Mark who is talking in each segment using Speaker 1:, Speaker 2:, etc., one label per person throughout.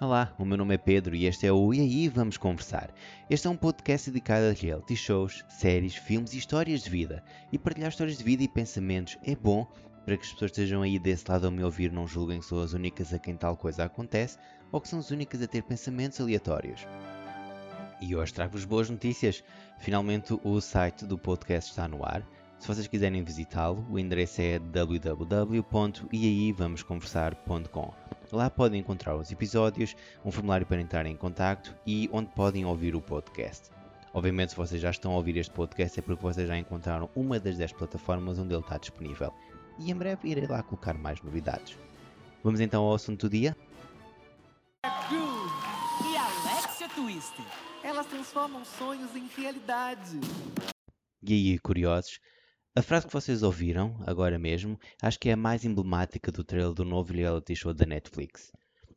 Speaker 1: Olá, o meu nome é Pedro e este é o E aí Vamos Conversar. Este é um podcast dedicado a reality shows, séries, filmes e histórias de vida. E partilhar histórias de vida e pensamentos é bom para que as pessoas estejam aí desse lado a me ouvir não julguem que sou as únicas a quem tal coisa acontece ou que são as únicas a ter pensamentos aleatórios. E hoje trago-vos boas notícias. Finalmente o site do podcast está no ar. Se vocês quiserem visitá-lo, o endereço é www.iaivamosconversar.com. Lá podem encontrar os episódios, um formulário para entrar em contato e onde podem ouvir o podcast. Obviamente, se vocês já estão a ouvir este podcast é porque vocês já encontraram uma das 10 plataformas onde ele está disponível. E em breve irei lá colocar mais novidades. Vamos então ao assunto do dia?
Speaker 2: e Alexia Twister.
Speaker 3: Elas transformam sonhos em realidade.
Speaker 1: E aí, curiosos? A frase que vocês ouviram, agora mesmo, acho que é a mais emblemática do trailer do novo reality show da Netflix.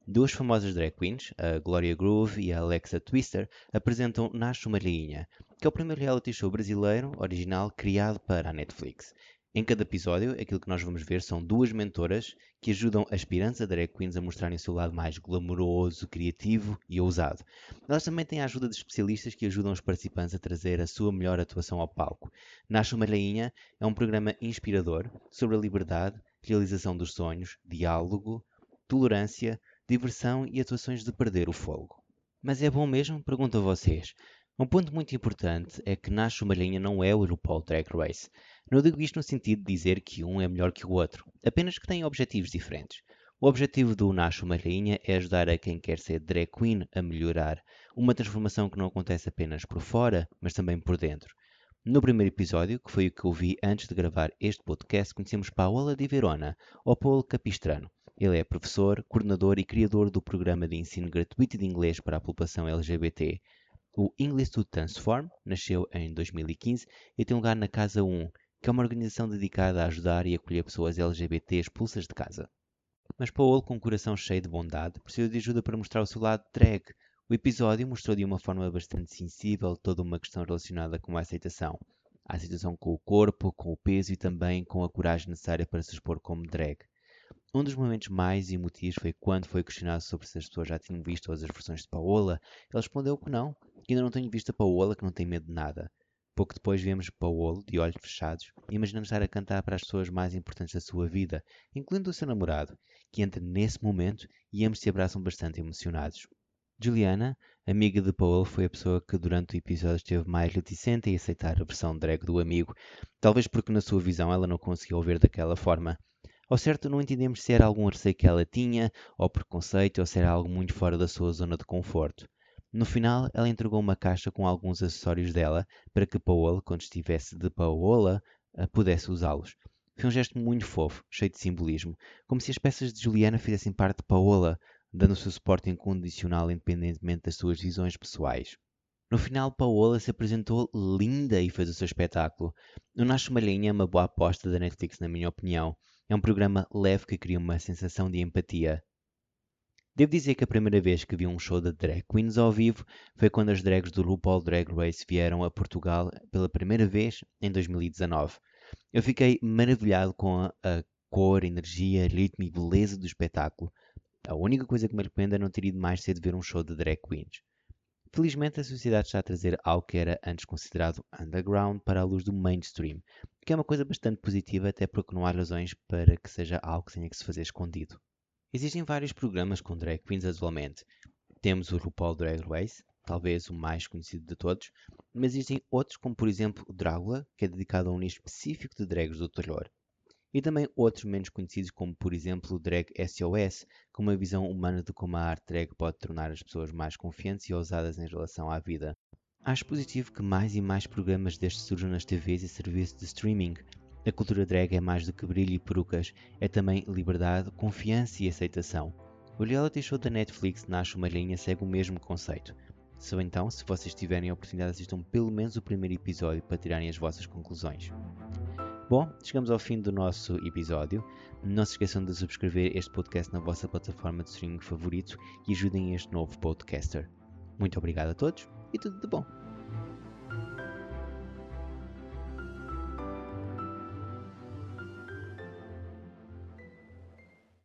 Speaker 1: Duas famosas drag queens, a Gloria Groove e a Alexa Twister, apresentam Nasce uma Rainha, que é o primeiro reality show brasileiro original criado para a Netflix. Em cada episódio, aquilo que nós vamos ver são duas mentoras que ajudam aspirantes a drag queens a mostrarem o seu lado mais glamouroso, criativo e ousado. Elas também têm a ajuda de especialistas que ajudam os participantes a trazer a sua melhor atuação ao palco. Nasce uma Rainha é um programa inspirador sobre a liberdade, realização dos sonhos, diálogo, tolerância, diversão e atuações de perder o fogo. Mas é bom mesmo? Pergunto a vocês. Um ponto muito importante é que Nasce uma Rainha não é o RuPaul Drag Race. Não digo isto no sentido de dizer que um é melhor que o outro, apenas que têm objetivos diferentes. O objetivo do Nasce uma Rainha é ajudar a quem quer ser drag queen a melhorar, uma transformação que não acontece apenas por fora, mas também por dentro. No primeiro episódio, que foi o que eu vi antes de gravar este podcast, conhecemos Paola de Verona, ou Paulo Capistrano. Ele é professor, coordenador e criador do programa de ensino gratuito de inglês para a população LGBT. O English to Transform nasceu em 2015 e tem lugar na Casa 1, que é uma organização dedicada a ajudar e acolher pessoas LGBT expulsas de casa. Mas Paul, com um coração cheio de bondade, precisa de ajuda para mostrar o seu lado drag. O episódio mostrou de uma forma bastante sensível toda uma questão relacionada com a aceitação. A aceitação com o corpo, com o peso e também com a coragem necessária para se expor como drag. Um dos momentos mais emotivos foi quando foi questionado sobre se as pessoas já tinham visto as versões de Paola. Ele respondeu que não, que ainda não tenho visto a Paola, que não tem medo de nada. Pouco depois vemos Paolo, de olhos fechados, imaginamos estar a cantar para as pessoas mais importantes da sua vida, incluindo o seu namorado, que entra nesse momento e ambos se abraçam bastante emocionados. Juliana, amiga de Paul, foi a pessoa que durante o episódio esteve mais reticente em aceitar a versão drag do amigo, talvez porque na sua visão ela não conseguia ouvir daquela forma. Ao certo, não entendemos se era algum receio que ela tinha, ou preconceito, ou se era algo muito fora da sua zona de conforto. No final, ela entregou uma caixa com alguns acessórios dela para que Paola, quando estivesse de Paola, eh, pudesse usá-los. Foi um gesto muito fofo, cheio de simbolismo, como se as peças de Juliana fizessem parte de Paola, dando o seu suporte incondicional independentemente das suas visões pessoais. No final, Paola se apresentou linda e fez o seu espetáculo. O Nasce uma Linha é uma boa aposta da Netflix, na minha opinião. É um programa leve que cria uma sensação de empatia. Devo dizer que a primeira vez que vi um show de drag queens ao vivo foi quando as drags do RuPaul Drag Race vieram a Portugal pela primeira vez em 2019. Eu fiquei maravilhado com a, a cor, energia, ritmo e beleza do espetáculo. A única coisa que me arrependo é não ter ido mais cedo ver um show de drag queens. Felizmente a sociedade está a trazer algo que era antes considerado underground para a luz do mainstream, que é uma coisa bastante positiva até porque não há razões para que seja algo que tenha que se fazer escondido. Existem vários programas com drag queens atualmente. Temos o RuPaul Drag Race, talvez o mais conhecido de todos, mas existem outros como por exemplo o Drácula, que é dedicado a um nicho específico de drags do terror. E também outros menos conhecidos como por exemplo o Drag SOS, com uma visão humana de como a arte drag pode tornar as pessoas mais confiantes e ousadas em relação à vida. Acho positivo que mais e mais programas destes surjam nas TVs e serviços de streaming, a cultura drag é mais do que brilho e perucas, é também liberdade, confiança e aceitação. O reality show da Netflix Nasce uma Linha segue o mesmo conceito. Só então, se vocês tiverem a oportunidade, assistam pelo menos o primeiro episódio para tirarem as vossas conclusões. Bom, chegamos ao fim do nosso episódio. Não se esqueçam de subscrever este podcast na vossa plataforma de streaming favorito e ajudem este novo podcaster. Muito obrigado a todos e tudo de bom!